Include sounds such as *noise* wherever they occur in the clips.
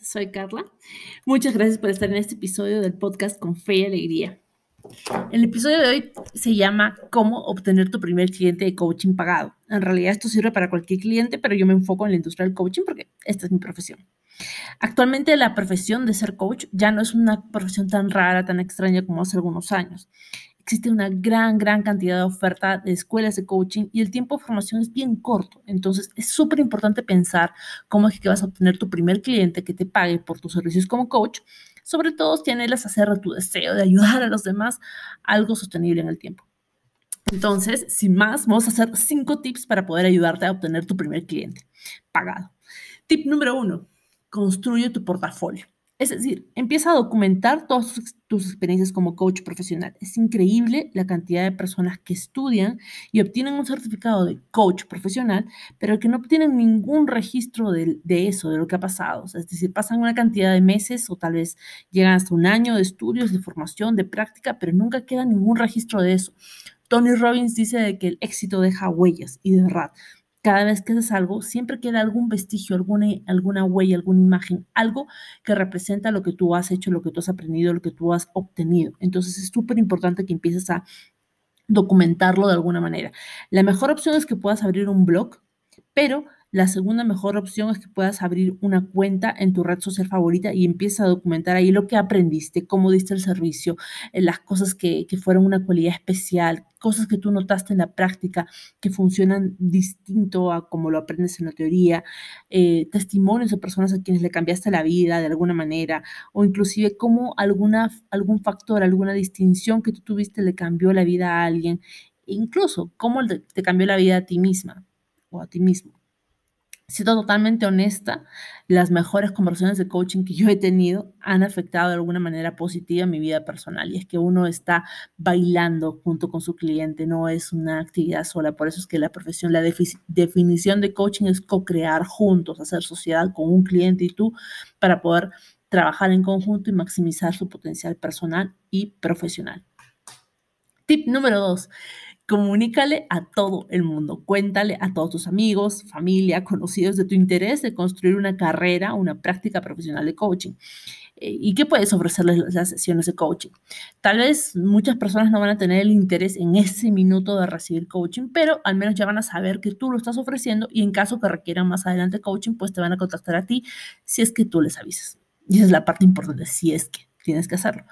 Soy Carla. Muchas gracias por estar en este episodio del podcast con fe y alegría. El episodio de hoy se llama Cómo obtener tu primer cliente de coaching pagado. En realidad esto sirve para cualquier cliente, pero yo me enfoco en la industria del coaching porque esta es mi profesión. Actualmente la profesión de ser coach ya no es una profesión tan rara, tan extraña como hace algunos años existe una gran, gran cantidad de oferta de escuelas de coaching y el tiempo de formación es bien corto. Entonces, es súper importante pensar cómo es que vas a obtener tu primer cliente que te pague por tus servicios como coach. Sobre todo, si anhelas hacer tu deseo de ayudar a los demás algo sostenible en el tiempo. Entonces, sin más, vamos a hacer cinco tips para poder ayudarte a obtener tu primer cliente pagado. Tip número uno, construye tu portafolio. Es decir, empieza a documentar todas tus, experiencias como coach profesional. Es increíble la cantidad de personas que estudian y obtienen un certificado de coach profesional, pero que no obtienen ningún registro de, eso, de lo que ha pasado. es decir, pasan una cantidad de meses o tal vez llegan hasta un año de estudios, de formación, de práctica, pero nunca queda ningún registro de eso. Tony Robbins dice que el éxito deja huellas y de verdad cada vez que haces algo, siempre queda algún vestigio, alguna, alguna huella, alguna imagen, algo que representa lo que tú has hecho, lo que tú has aprendido, lo que tú has obtenido. Entonces es súper importante que empieces a documentarlo de alguna manera. La mejor opción es que puedas abrir un blog, pero la segunda mejor opción es que puedas abrir una cuenta en tu red social favorita y empieces a documentar ahí lo que aprendiste, cómo diste el servicio, eh, las cosas que, fueron una cualidad especial, cosas que tú notaste en la práctica que funcionan distinto a como lo aprendes en la teoría, eh, testimonios de personas a quienes le cambiaste la vida de alguna manera, o inclusive cómo alguna, algún factor, alguna distinción que tú tuviste le cambió la vida a alguien, incluso cómo te cambió la vida a ti misma o a ti mismo siendo totalmente honesta, las mejores conversaciones de coaching que yo he tenido han afectado de alguna manera positiva mi vida personal. Y es que uno está bailando junto con su cliente, no es una actividad sola. Por eso es que la profesión, la definición de coaching es co-crear juntos, hacer sociedad con un cliente y tú para poder trabajar en conjunto y maximizar su potencial personal y profesional. Tip número dos Comunícale a todo el mundo, cuéntale a todos tus amigos, familia, conocidos de tu interés de construir una carrera, una práctica profesional de coaching. Eh, ¿Y qué puedes ofrecerles las sesiones de coaching? Tal vez muchas personas no van a tener el interés en ese minuto de recibir coaching, pero al menos ya van a saber que tú lo estás ofreciendo y en caso que requieran más adelante coaching, pues te van a contactar a ti si es que tú les avisas. Y esa es la parte importante, si es que tienes que hacerlo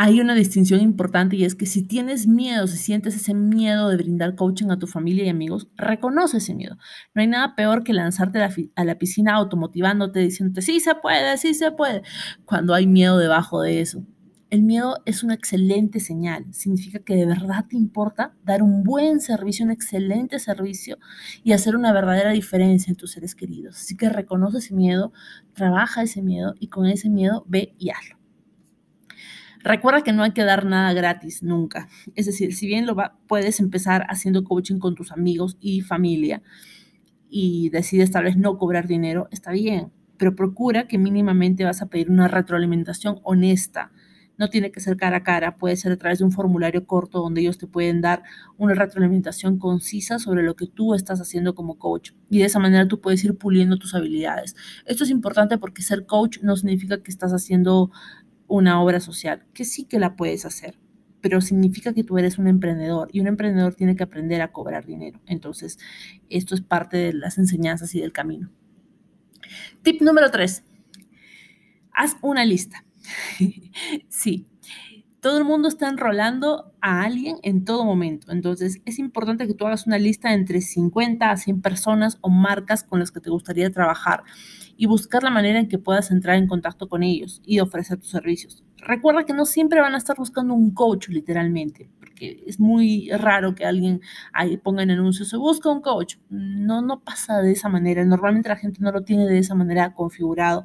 hay una distinción importante y es que si tienes miedo, si sientes ese miedo de brindar coaching a tu familia y amigos, reconoce ese miedo. No hay nada peor que lanzarte a la, piscina automotivándote, diciéndote, sí se puede, sí se puede, cuando hay miedo debajo de eso. El miedo es una excelente señal, significa que de verdad te importa dar un buen servicio, un excelente servicio y hacer una verdadera diferencia en tus seres queridos. Así que reconoce ese miedo, trabaja ese miedo y con ese miedo ve y hazlo. Recuerda que no hay que dar nada gratis nunca. Es decir, si bien lo puedes empezar haciendo coaching con tus amigos y familia y decides tal vez no cobrar dinero, está bien, pero procura que mínimamente vas a pedir una retroalimentación honesta. No tiene que ser cara a cara, puede ser a través de un formulario corto donde ellos te pueden dar una retroalimentación concisa sobre lo que tú estás haciendo como coach. Y de esa manera tú puedes ir puliendo tus habilidades. Esto es importante porque ser coach no significa que estás haciendo una obra social, que sí que la puedes hacer, pero significa que tú eres un emprendedor y un emprendedor tiene que aprender a cobrar dinero. Entonces, esto es parte de las enseñanzas y del camino. Tip número tres, haz una lista. *laughs* sí, todo el mundo está enrolando a alguien en todo momento. Entonces, es importante que tú hagas una lista entre 50 a 100 personas o marcas con las que te gustaría trabajar y buscar la manera en que puedas entrar en contacto con ellos y ofrecer tus servicios. Recuerda que no siempre van a estar buscando un coach literalmente, porque es muy raro que alguien ahí ponga en anuncio, se busca un coach. No, no pasa de esa manera. Normalmente la gente no lo tiene de esa manera configurado.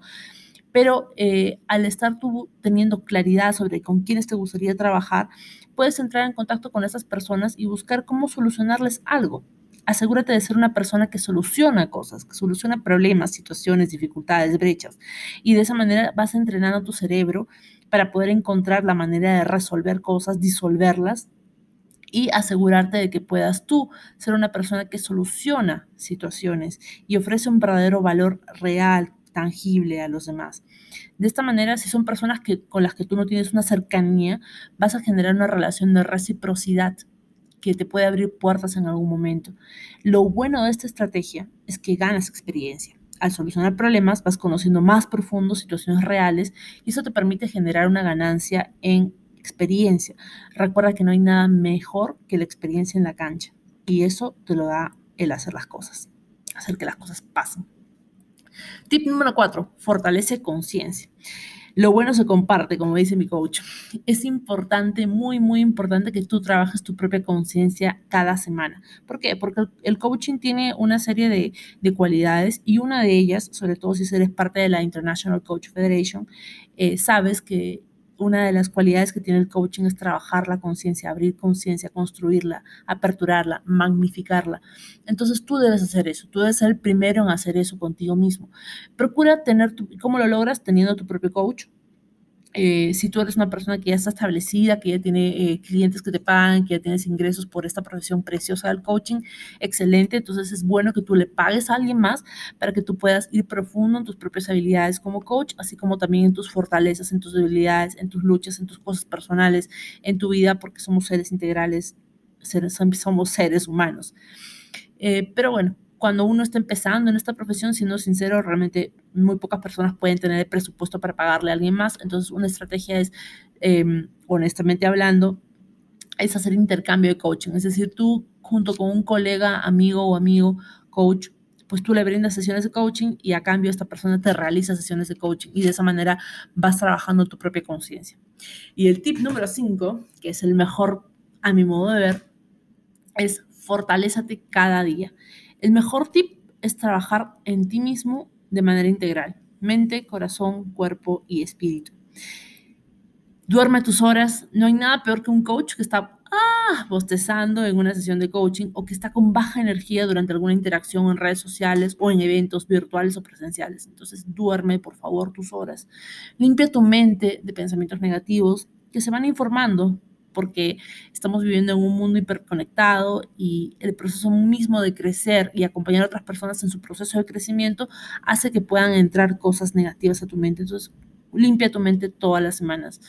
Pero eh, al estar tú teniendo claridad sobre con quiénes te gustaría trabajar, puedes entrar en contacto con esas personas y buscar cómo solucionarles algo asegúrate de ser una persona que soluciona cosas, que soluciona problemas, situaciones, dificultades, brechas. Y de esa manera vas entrenando tu cerebro para poder encontrar la manera de resolver cosas, disolverlas y asegurarte de que puedas tú ser una persona que soluciona situaciones y ofrece un verdadero valor real, tangible a los demás. De esta manera, si son personas que, con las que tú no tienes una cercanía, vas a generar una relación de reciprocidad que te puede abrir puertas en algún momento. Lo bueno de esta estrategia es que ganas experiencia. Al solucionar problemas vas conociendo más profundo situaciones reales y eso te permite generar una ganancia en experiencia. Recuerda que no hay nada mejor que la experiencia en la cancha y eso te lo da el hacer las cosas, hacer que las cosas pasen. Tip número cuatro, fortalece conciencia. Lo bueno se comparte, como dice mi coach. Es importante, muy, muy importante que tú trabajes tu propia conciencia cada semana. ¿Por qué? Porque el coaching tiene una serie de, de, cualidades y una de ellas, sobre todo si eres parte de la International Coach Federation, eh, sabes que una de las cualidades que tiene el coaching es trabajar la conciencia, abrir conciencia, construirla, aperturarla, magnificarla. Entonces tú debes hacer eso, tú debes ser el primero en hacer eso contigo mismo. Procura tener, tu, ¿cómo lo logras? Teniendo tu propio coach, eh, si tú eres una persona que ya está establecida, que ya tiene eh, clientes que te pagan, que ya tienes ingresos por esta profesión preciosa del coaching, excelente. Entonces es bueno que tú le pagues a alguien más para que tú puedas ir profundo en tus propias habilidades como coach, así como también en tus fortalezas, en tus debilidades, en tus luchas, en tus cosas personales, en tu vida, porque somos seres integrales, seres, somos seres humanos. Eh, pero bueno, cuando uno está empezando en esta profesión, siendo sincero, realmente muy pocas personas pueden tener el presupuesto para pagarle a alguien más. Entonces, una estrategia es, em, honestamente hablando, es hacer intercambio de coaching. Es decir, tú junto con un colega, amigo o amigo, coach, pues tú le brindas sesiones de coaching y a cambio esta persona te realiza sesiones de coaching y de esa manera vas trabajando tu propia conciencia. Y el tip número 5, que es el mejor a mi modo de ver, es fortalézate cada día. El mejor tip es trabajar en ti mismo de manera integral, mente, corazón, cuerpo y espíritu. Duerme tus horas. No hay nada peor que un coach que está ah, bostezando en una sesión de coaching o que está con baja energía durante alguna interacción en redes sociales o en eventos virtuales o presenciales. Entonces, duerme, por favor, tus horas. Limpia tu mente de pensamientos negativos que se van informando porque estamos viviendo en un mundo hiperconectado y el proceso mismo de crecer y acompañar a otras personas en su proceso de crecimiento hace que puedan entrar cosas negativas a tu mente. Entonces, limpia tu mente todas las semanas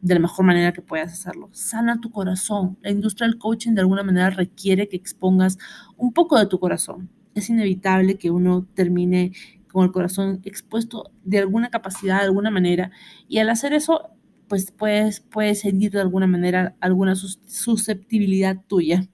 de la mejor manera que puedas hacerlo. Sana tu corazón. La industria del coaching de alguna manera requiere que expongas un poco de tu corazón. Es inevitable que uno termine con el corazón expuesto de alguna capacidad, de alguna manera, y al hacer eso pues puedes, puedes sentir de alguna manera alguna susceptibilidad tuya.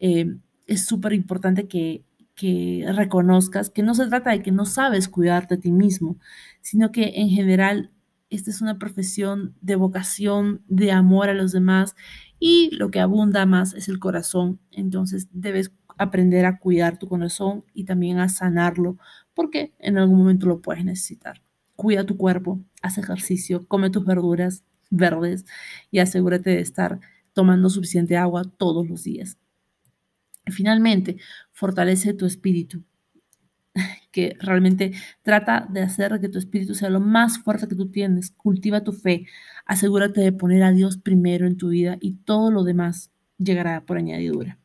Eh, es súper importante que, que reconozcas que no se trata de que no sabes cuidarte a ti mismo, sino que en general esta es una profesión de vocación, de amor a los demás y lo que abunda más es el corazón. Entonces debes aprender a cuidar tu corazón y también a sanarlo porque en algún momento lo puedes necesitar cuida tu cuerpo, haz ejercicio, come tus verduras verdes y asegúrate de estar tomando suficiente agua todos los días. finalmente, fortalece tu espíritu, *laughs* que realmente trata de hacer que tu espíritu sea lo más fuerte que tú tienes. Cultiva tu fe, asegúrate de poner a Dios primero en tu vida y todo lo demás llegará por añadidura.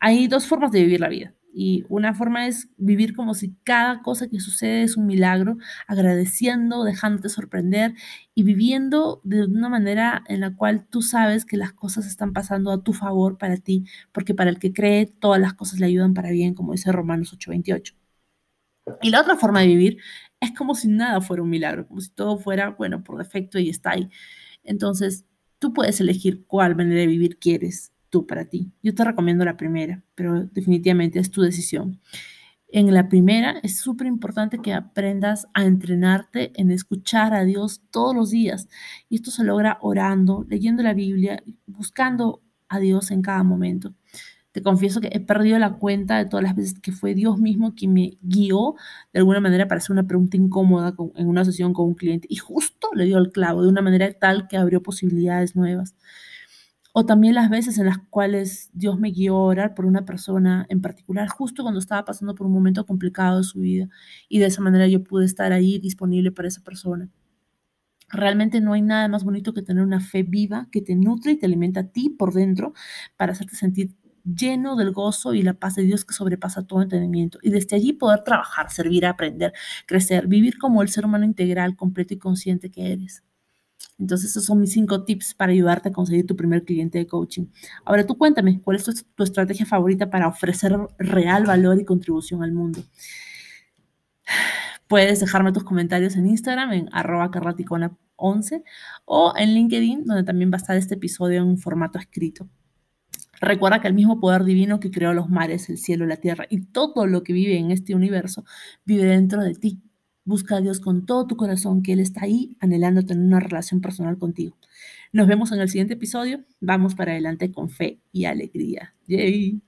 Hay dos formas de vivir la vida. Y una forma es vivir como si cada cosa que sucede es un milagro, agradeciendo, dejándote sorprender y viviendo de una manera en la cual tú sabes que las cosas están pasando a tu favor para ti, porque para el que cree todas las cosas le ayudan para bien, como dice Romanos 8:28. Y la otra forma de vivir es como si nada fuera un milagro, como si todo fuera, bueno, por defecto y está ahí. Entonces, tú puedes elegir cuál manera de vivir quieres tú para ti. Yo te recomiendo la primera, pero definitivamente es tu decisión. En la primera es súper importante que aprendas a entrenarte en escuchar a Dios todos los días. Y esto se logra orando, leyendo la Biblia, buscando a Dios en cada momento. Te confieso que he perdido la cuenta de todas las veces que fue Dios mismo quien me guió de alguna manera para hacer una pregunta incómoda en una sesión con un cliente y justo le dio el clavo de una manera tal que abrió posibilidades nuevas o también las veces en las cuales Dios me guió a orar por una persona en particular, justo cuando estaba pasando por un momento complicado de su vida, y de esa manera yo pude estar ahí disponible para esa persona. Realmente no hay nada más bonito que tener una fe viva que te nutre y te alimenta a ti por dentro para hacerte sentir lleno del gozo y la paz de Dios que sobrepasa todo entendimiento. Y desde allí poder trabajar, servir, aprender, crecer, vivir como el ser humano integral, completo y consciente que eres. Entonces, esos son mis cinco tips para ayudarte a conseguir tu primer cliente de coaching. Ahora tú cuéntame, ¿cuál es tu, estrategia favorita para ofrecer real valor y contribución al mundo? *sighs* Puedes dejarme tus comentarios en Instagram en arroba 11 o en LinkedIn, donde también va a estar este episodio en un formato escrito. Recuerda que el mismo poder divino que creó los mares, el cielo, la tierra y todo lo que vive en este universo vive dentro de ti. Busca a Dios con todo tu corazón, que Él está ahí anhelando tener una relación personal contigo. Nos vemos en el siguiente episodio. Vamos para adelante con fe y alegría. Yay.